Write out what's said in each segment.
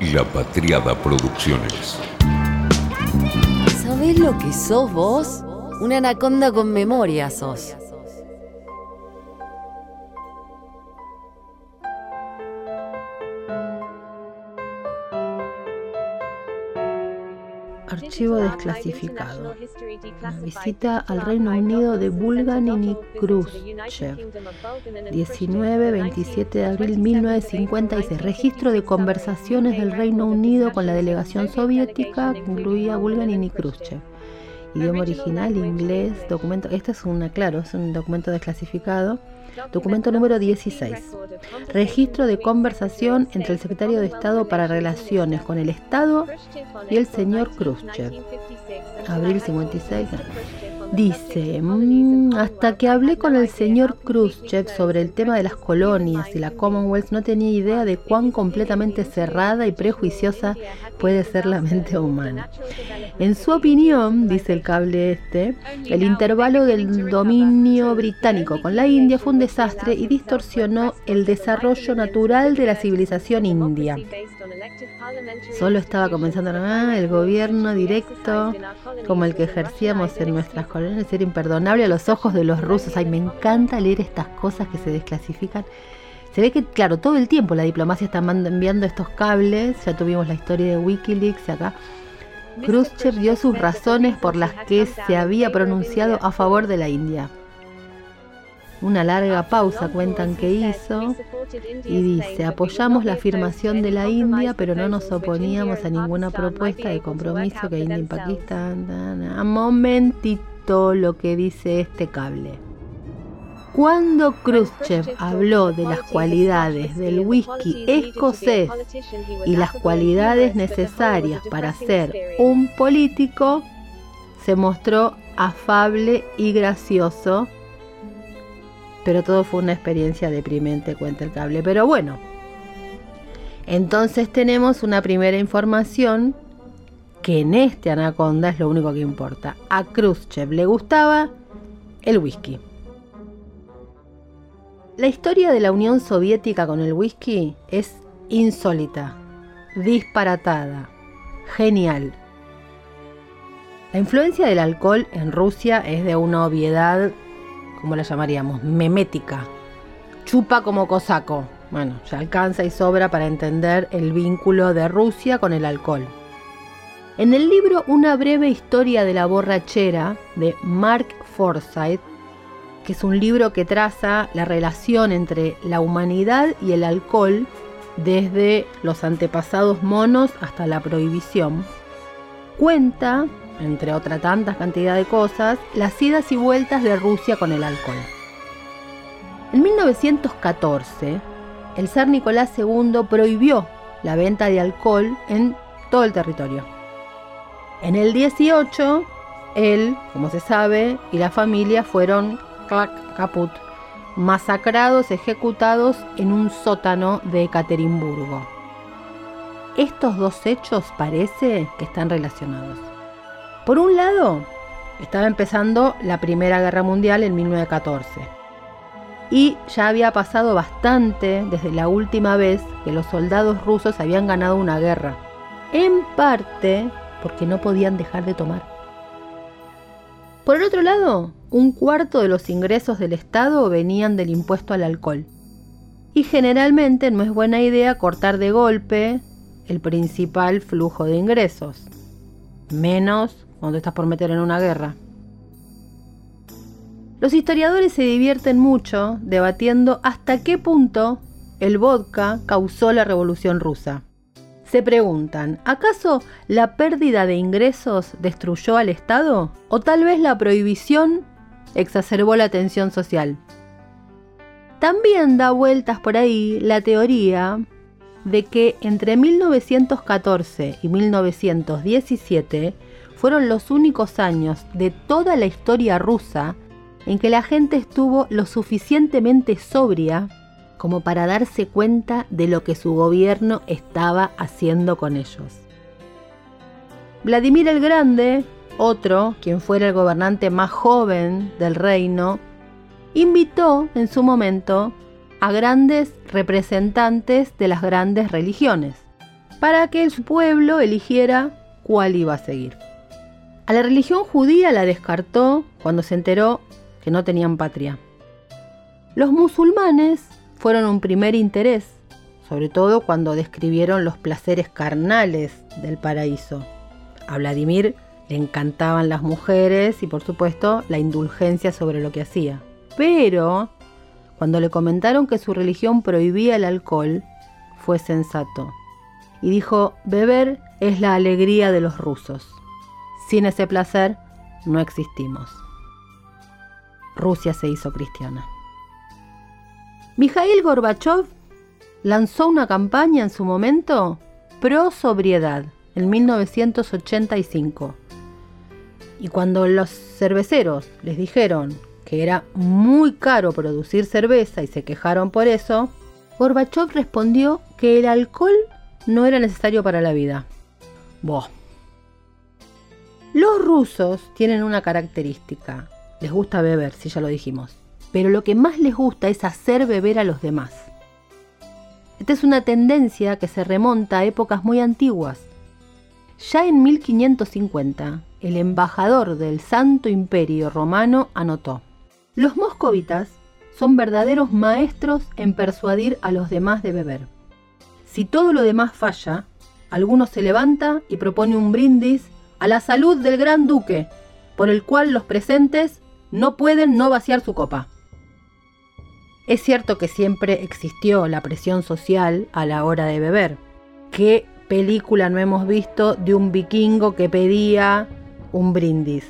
La Patriada Producciones. ¿Sabés lo que sos vos? Una anaconda con memoria sos. Archivo desclasificado. Visita al Reino Unido de Bulganin y Khrushchev. 19-27 de abril 1956. Registro de conversaciones del Reino Unido con la delegación soviética incluía Bulganin y Khrushchev. Idioma original, inglés, documento. Este es una, claro, es un documento desclasificado. Documento número 16. Registro de conversación entre el secretario de Estado para Relaciones con el Estado y el señor Khrushchev. Abril 56. Dice, mm, hasta que hablé con el señor Khrushchev sobre el tema de las colonias y la Commonwealth, no tenía idea de cuán completamente cerrada y prejuiciosa puede ser la mente humana. En su opinión, dice el cable este, el intervalo del dominio británico con la India fue un desastre y distorsionó el desarrollo natural de la civilización india. Solo estaba comenzando el gobierno directo como el que ejercíamos en nuestras colonias era imperdonable a los ojos de los rusos. Ay, me encanta leer estas cosas que se desclasifican. Se ve que, claro, todo el tiempo la diplomacia está enviando estos cables. Ya tuvimos la historia de Wikileaks acá. Khrushchev dio sus razones por las que se había pronunciado a favor de la India. Una larga pausa cuentan que hizo y dice, apoyamos la afirmación de la India, pero no nos oponíamos a ninguna propuesta de compromiso que India y Pakistán... Momentito lo que dice este cable. Cuando Khrushchev habló de las cualidades del whisky escocés y las cualidades necesarias para ser un político, se mostró afable y gracioso, pero todo fue una experiencia deprimente, cuenta el cable. Pero bueno, entonces tenemos una primera información que en este Anaconda es lo único que importa. A Khrushchev le gustaba el whisky. La historia de la Unión Soviética con el whisky es insólita, disparatada, genial. La influencia del alcohol en Rusia es de una obviedad, ¿cómo la llamaríamos? Memética. Chupa como cosaco. Bueno, ya alcanza y sobra para entender el vínculo de Rusia con el alcohol. En el libro Una breve historia de la borrachera de Mark Forsyth, que es un libro que traza la relación entre la humanidad y el alcohol desde los antepasados monos hasta la prohibición. Cuenta, entre otra tantas cantidad de cosas, las idas y vueltas de Rusia con el alcohol. En 1914, el zar Nicolás II prohibió la venta de alcohol en todo el territorio. En el 18, él, como se sabe, y la familia fueron caput, masacrados, ejecutados en un sótano de Ekaterimburgo. Estos dos hechos parece que están relacionados. Por un lado, estaba empezando la Primera Guerra Mundial en 1914 y ya había pasado bastante desde la última vez que los soldados rusos habían ganado una guerra, en parte porque no podían dejar de tomar. Por el otro lado, un cuarto de los ingresos del Estado venían del impuesto al alcohol. Y generalmente no es buena idea cortar de golpe el principal flujo de ingresos, menos cuando estás por meter en una guerra. Los historiadores se divierten mucho debatiendo hasta qué punto el vodka causó la revolución rusa. Se preguntan, ¿acaso la pérdida de ingresos destruyó al Estado? ¿O tal vez la prohibición exacerbó la tensión social? También da vueltas por ahí la teoría de que entre 1914 y 1917 fueron los únicos años de toda la historia rusa en que la gente estuvo lo suficientemente sobria como para darse cuenta de lo que su gobierno estaba haciendo con ellos. Vladimir el Grande, otro, quien fuera el gobernante más joven del reino, invitó en su momento a grandes representantes de las grandes religiones, para que su pueblo eligiera cuál iba a seguir. A la religión judía la descartó cuando se enteró que no tenían patria. Los musulmanes fueron un primer interés, sobre todo cuando describieron los placeres carnales del paraíso. A Vladimir le encantaban las mujeres y por supuesto la indulgencia sobre lo que hacía. Pero cuando le comentaron que su religión prohibía el alcohol, fue sensato. Y dijo, beber es la alegría de los rusos. Sin ese placer no existimos. Rusia se hizo cristiana. Mikhail Gorbachev lanzó una campaña en su momento pro sobriedad en 1985. Y cuando los cerveceros les dijeron que era muy caro producir cerveza y se quejaron por eso, Gorbachev respondió que el alcohol no era necesario para la vida. Los rusos tienen una característica. Les gusta beber, si ya lo dijimos. Pero lo que más les gusta es hacer beber a los demás. Esta es una tendencia que se remonta a épocas muy antiguas. Ya en 1550, el embajador del Santo Imperio Romano anotó, los moscovitas son verdaderos maestros en persuadir a los demás de beber. Si todo lo demás falla, alguno se levanta y propone un brindis a la salud del gran duque, por el cual los presentes no pueden no vaciar su copa. Es cierto que siempre existió la presión social a la hora de beber. ¿Qué película no hemos visto de un vikingo que pedía un brindis?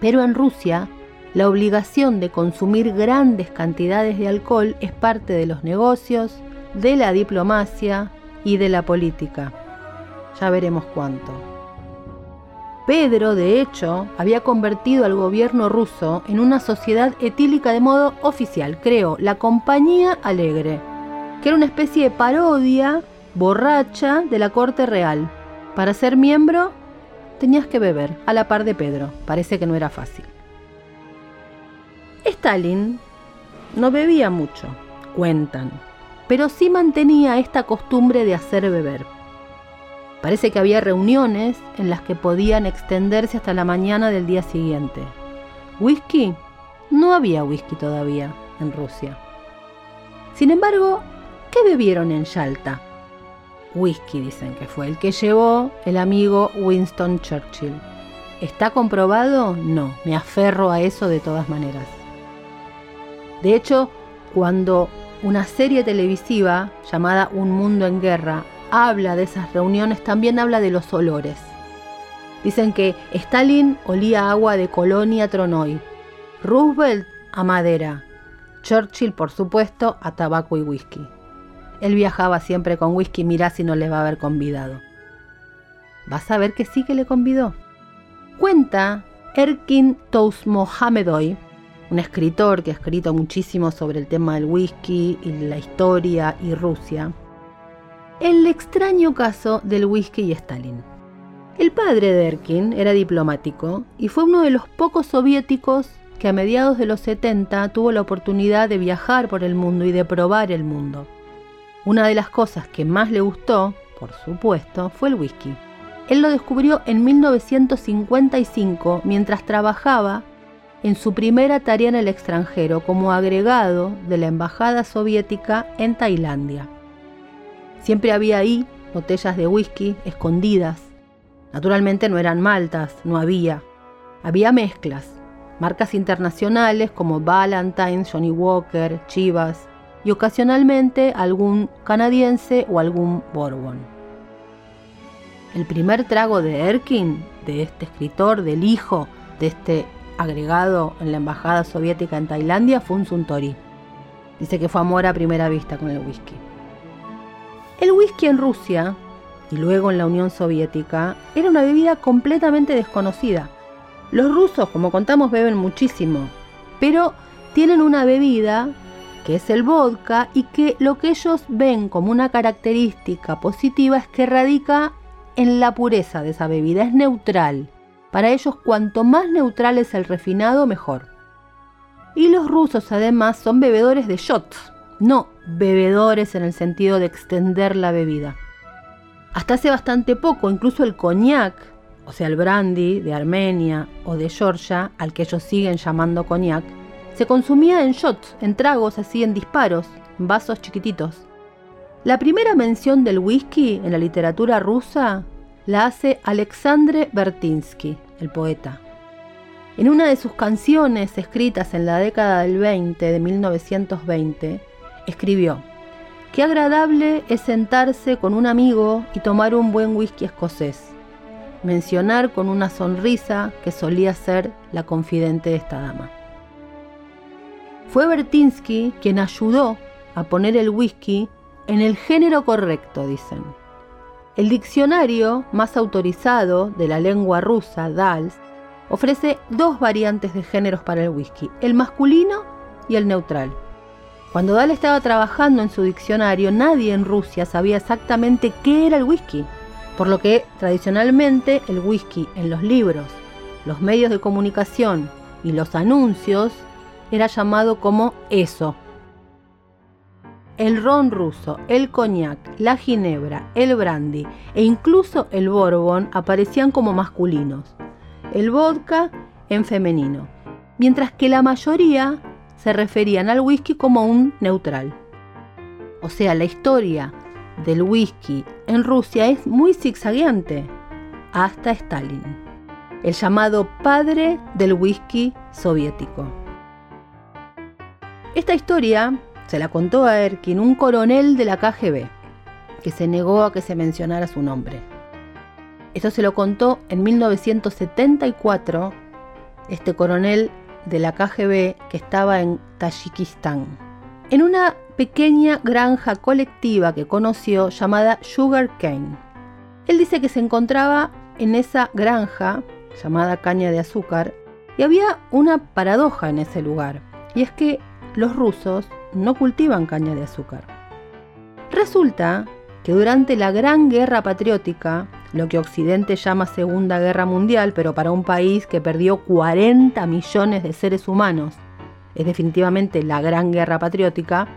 Pero en Rusia, la obligación de consumir grandes cantidades de alcohol es parte de los negocios, de la diplomacia y de la política. Ya veremos cuánto. Pedro, de hecho, había convertido al gobierno ruso en una sociedad etílica de modo oficial. Creó la Compañía Alegre, que era una especie de parodia borracha de la corte real. Para ser miembro tenías que beber, a la par de Pedro. Parece que no era fácil. Stalin no bebía mucho, cuentan, pero sí mantenía esta costumbre de hacer beber. Parece que había reuniones en las que podían extenderse hasta la mañana del día siguiente. ¿Whisky? No había whisky todavía en Rusia. Sin embargo, ¿qué bebieron en Yalta? Whisky dicen que fue el que llevó el amigo Winston Churchill. ¿Está comprobado? No, me aferro a eso de todas maneras. De hecho, cuando una serie televisiva llamada Un Mundo en Guerra habla de esas reuniones, también habla de los olores. Dicen que Stalin olía agua de Colonia Tronoy, Roosevelt a madera, Churchill, por supuesto, a tabaco y whisky. Él viajaba siempre con whisky, mirá si no le va a haber convidado. Vas a ver que sí que le convidó. Cuenta Erkin Mohamedoy, un escritor que ha escrito muchísimo sobre el tema del whisky y la historia y Rusia, el extraño caso del whisky y Stalin. El padre de Erkin era diplomático y fue uno de los pocos soviéticos que a mediados de los 70 tuvo la oportunidad de viajar por el mundo y de probar el mundo. Una de las cosas que más le gustó, por supuesto, fue el whisky. Él lo descubrió en 1955 mientras trabajaba en su primera tarea en el extranjero como agregado de la Embajada Soviética en Tailandia. Siempre había ahí botellas de whisky escondidas. Naturalmente no eran maltas, no había. Había mezclas, marcas internacionales como Valentine, Johnny Walker, Chivas y ocasionalmente algún canadiense o algún Bourbon. El primer trago de Erkin, de este escritor, del hijo de este agregado en la embajada soviética en Tailandia, fue un Suntory. Dice que fue amor a primera vista con el whisky. El whisky en Rusia y luego en la Unión Soviética era una bebida completamente desconocida. Los rusos, como contamos, beben muchísimo, pero tienen una bebida que es el vodka y que lo que ellos ven como una característica positiva es que radica en la pureza de esa bebida, es neutral. Para ellos cuanto más neutral es el refinado, mejor. Y los rusos además son bebedores de shots, no bebedores en el sentido de extender la bebida. Hasta hace bastante poco, incluso el coñac, o sea, el brandy de Armenia o de Georgia, al que ellos siguen llamando coñac, se consumía en shots, en tragos así, en disparos, en vasos chiquititos. La primera mención del whisky en la literatura rusa la hace Alexandre Bertinsky, el poeta. En una de sus canciones escritas en la década del 20 de 1920, escribió, Qué agradable es sentarse con un amigo y tomar un buen whisky escocés mencionar con una sonrisa que solía ser la confidente de esta dama. Fue Bertinsky quien ayudó a poner el whisky en el género correcto, dicen. El diccionario más autorizado de la lengua rusa, DALS, ofrece dos variantes de géneros para el whisky, el masculino y el neutral. Cuando Dahl estaba trabajando en su diccionario, nadie en Rusia sabía exactamente qué era el whisky por lo que tradicionalmente el whisky en los libros, los medios de comunicación y los anuncios era llamado como eso. El ron ruso, el coñac, la ginebra, el brandy e incluso el bourbon aparecían como masculinos, el vodka en femenino, mientras que la mayoría se referían al whisky como un neutral. O sea, la historia del whisky en Rusia es muy zigzagueante, hasta Stalin, el llamado padre del whisky soviético. Esta historia se la contó a Erkin un coronel de la KGB, que se negó a que se mencionara su nombre. Esto se lo contó en 1974 este coronel de la KGB que estaba en Tayikistán. En una pequeña granja colectiva que conoció llamada Sugar Cane. Él dice que se encontraba en esa granja llamada caña de azúcar y había una paradoja en ese lugar, y es que los rusos no cultivan caña de azúcar. Resulta que durante la Gran Guerra Patriótica, lo que Occidente llama Segunda Guerra Mundial, pero para un país que perdió 40 millones de seres humanos, es definitivamente la Gran Guerra Patriótica,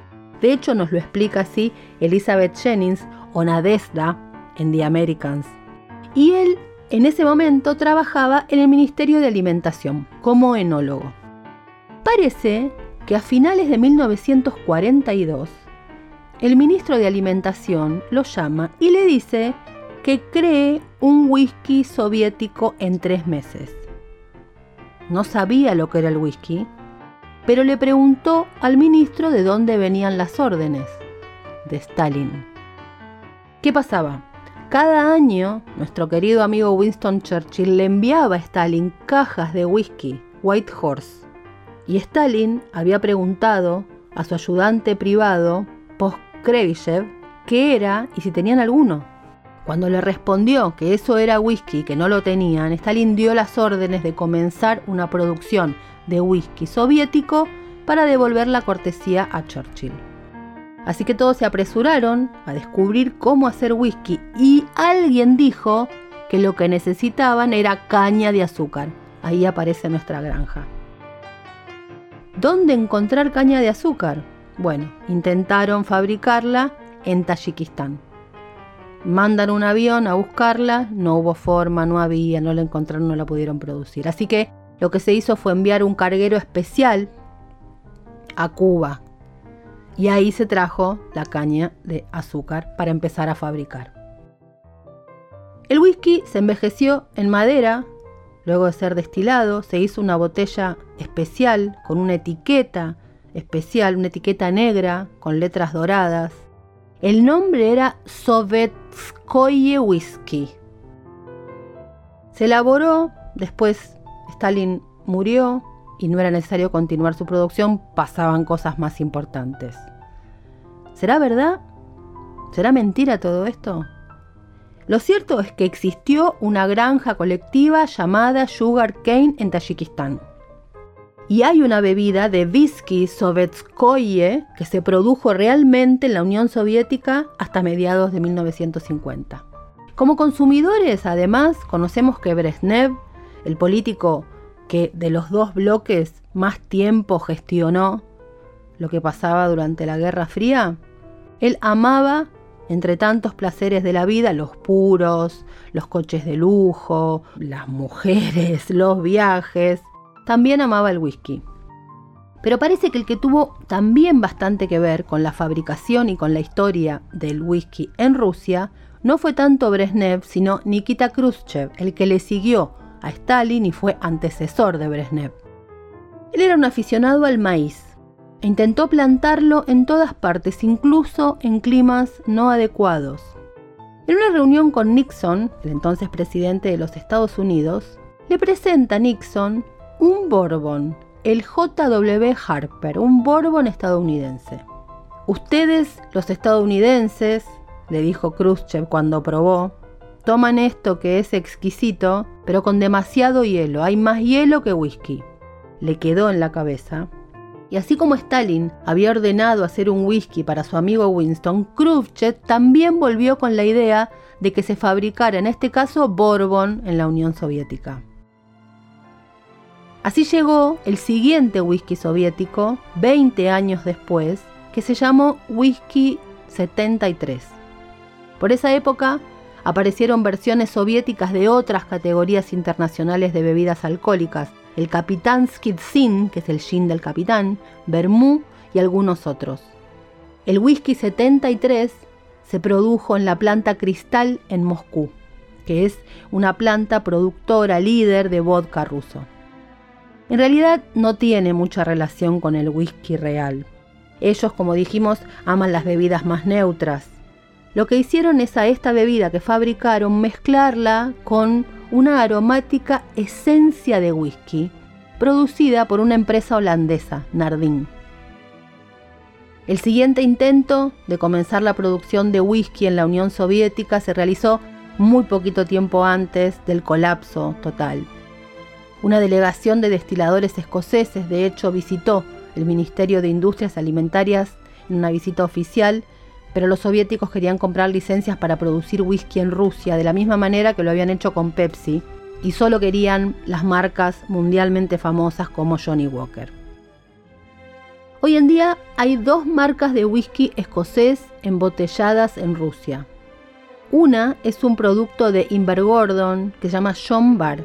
de hecho, nos lo explica así Elizabeth Jennings o Nadesda en The Americans. Y él en ese momento trabajaba en el Ministerio de Alimentación como enólogo. Parece que a finales de 1942, el ministro de Alimentación lo llama y le dice que cree un whisky soviético en tres meses. No sabía lo que era el whisky, pero le preguntó al ministro de dónde venían las órdenes, de Stalin. ¿Qué pasaba? Cada año, nuestro querido amigo Winston Churchill le enviaba a Stalin cajas de whisky, White Horse, y Stalin había preguntado a su ayudante privado, Postkrevishev, qué era y si tenían alguno. Cuando le respondió que eso era whisky y que no lo tenían, Stalin dio las órdenes de comenzar una producción de whisky soviético para devolver la cortesía a Churchill. Así que todos se apresuraron a descubrir cómo hacer whisky y alguien dijo que lo que necesitaban era caña de azúcar. Ahí aparece nuestra granja. ¿Dónde encontrar caña de azúcar? Bueno, intentaron fabricarla en Tayikistán. Mandan un avión a buscarla, no hubo forma, no había, no la encontraron, no la pudieron producir. Así que lo que se hizo fue enviar un carguero especial a Cuba y ahí se trajo la caña de azúcar para empezar a fabricar. El whisky se envejeció en madera, luego de ser destilado, se hizo una botella especial con una etiqueta especial, una etiqueta negra con letras doradas. El nombre era Sovetskoye Whisky. Se elaboró después Stalin murió y no era necesario continuar su producción, pasaban cosas más importantes. ¿Será verdad? ¿Será mentira todo esto? Lo cierto es que existió una granja colectiva llamada Sugar Cane en Tayikistán. Y hay una bebida de whisky Sovetskoye que se produjo realmente en la Unión Soviética hasta mediados de 1950. Como consumidores, además, conocemos que Brezhnev el político que de los dos bloques más tiempo gestionó lo que pasaba durante la Guerra Fría, él amaba entre tantos placeres de la vida, los puros, los coches de lujo, las mujeres, los viajes, también amaba el whisky. Pero parece que el que tuvo también bastante que ver con la fabricación y con la historia del whisky en Rusia no fue tanto Brezhnev, sino Nikita Khrushchev, el que le siguió a Stalin y fue antecesor de Brezhnev. Él era un aficionado al maíz e intentó plantarlo en todas partes, incluso en climas no adecuados. En una reunión con Nixon, el entonces presidente de los Estados Unidos, le presenta a Nixon un Bourbon, el JW Harper, un Bourbon estadounidense. Ustedes, los estadounidenses, le dijo Khrushchev cuando probó, toman esto que es exquisito, pero con demasiado hielo. Hay más hielo que whisky. Le quedó en la cabeza. Y así como Stalin había ordenado hacer un whisky para su amigo Winston, Khrushchev también volvió con la idea de que se fabricara en este caso Bourbon en la Unión Soviética. Así llegó el siguiente whisky soviético, 20 años después, que se llamó Whisky 73. Por esa época aparecieron versiones soviéticas de otras categorías internacionales de bebidas alcohólicas, el Capitán Sin, que es el gin del capitán, Bermú y algunos otros. El whisky 73 se produjo en la planta Cristal en Moscú, que es una planta productora líder de vodka ruso. En realidad no tiene mucha relación con el whisky real. Ellos, como dijimos, aman las bebidas más neutras, lo que hicieron es a esta bebida que fabricaron mezclarla con una aromática esencia de whisky, producida por una empresa holandesa, Nardin. El siguiente intento de comenzar la producción de whisky en la Unión Soviética se realizó muy poquito tiempo antes del colapso total. Una delegación de destiladores escoceses, de hecho, visitó el Ministerio de Industrias Alimentarias en una visita oficial pero los soviéticos querían comprar licencias para producir whisky en Rusia, de la misma manera que lo habían hecho con Pepsi, y solo querían las marcas mundialmente famosas como Johnny Walker. Hoy en día hay dos marcas de whisky escocés embotelladas en Rusia. Una es un producto de Invergordon que se llama John Bar,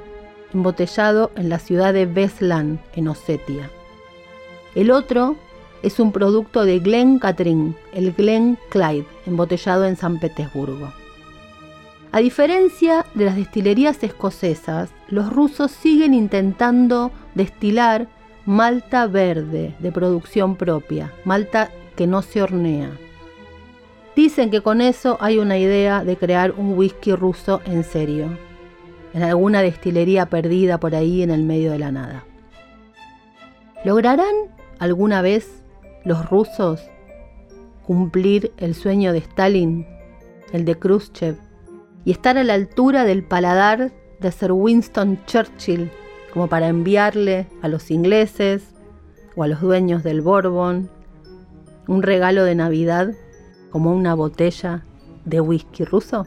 embotellado en la ciudad de Beslan, en Osetia. El otro es un producto de Glen Catherine, el Glen Clyde, embotellado en San Petersburgo. A diferencia de las destilerías escocesas, los rusos siguen intentando destilar malta verde de producción propia, malta que no se hornea. Dicen que con eso hay una idea de crear un whisky ruso en serio, en alguna destilería perdida por ahí en el medio de la nada. ¿Lograrán alguna vez los rusos cumplir el sueño de Stalin, el de Khrushchev, y estar a la altura del paladar de Sir Winston Churchill, como para enviarle a los ingleses o a los dueños del Bourbon un regalo de Navidad como una botella de whisky ruso?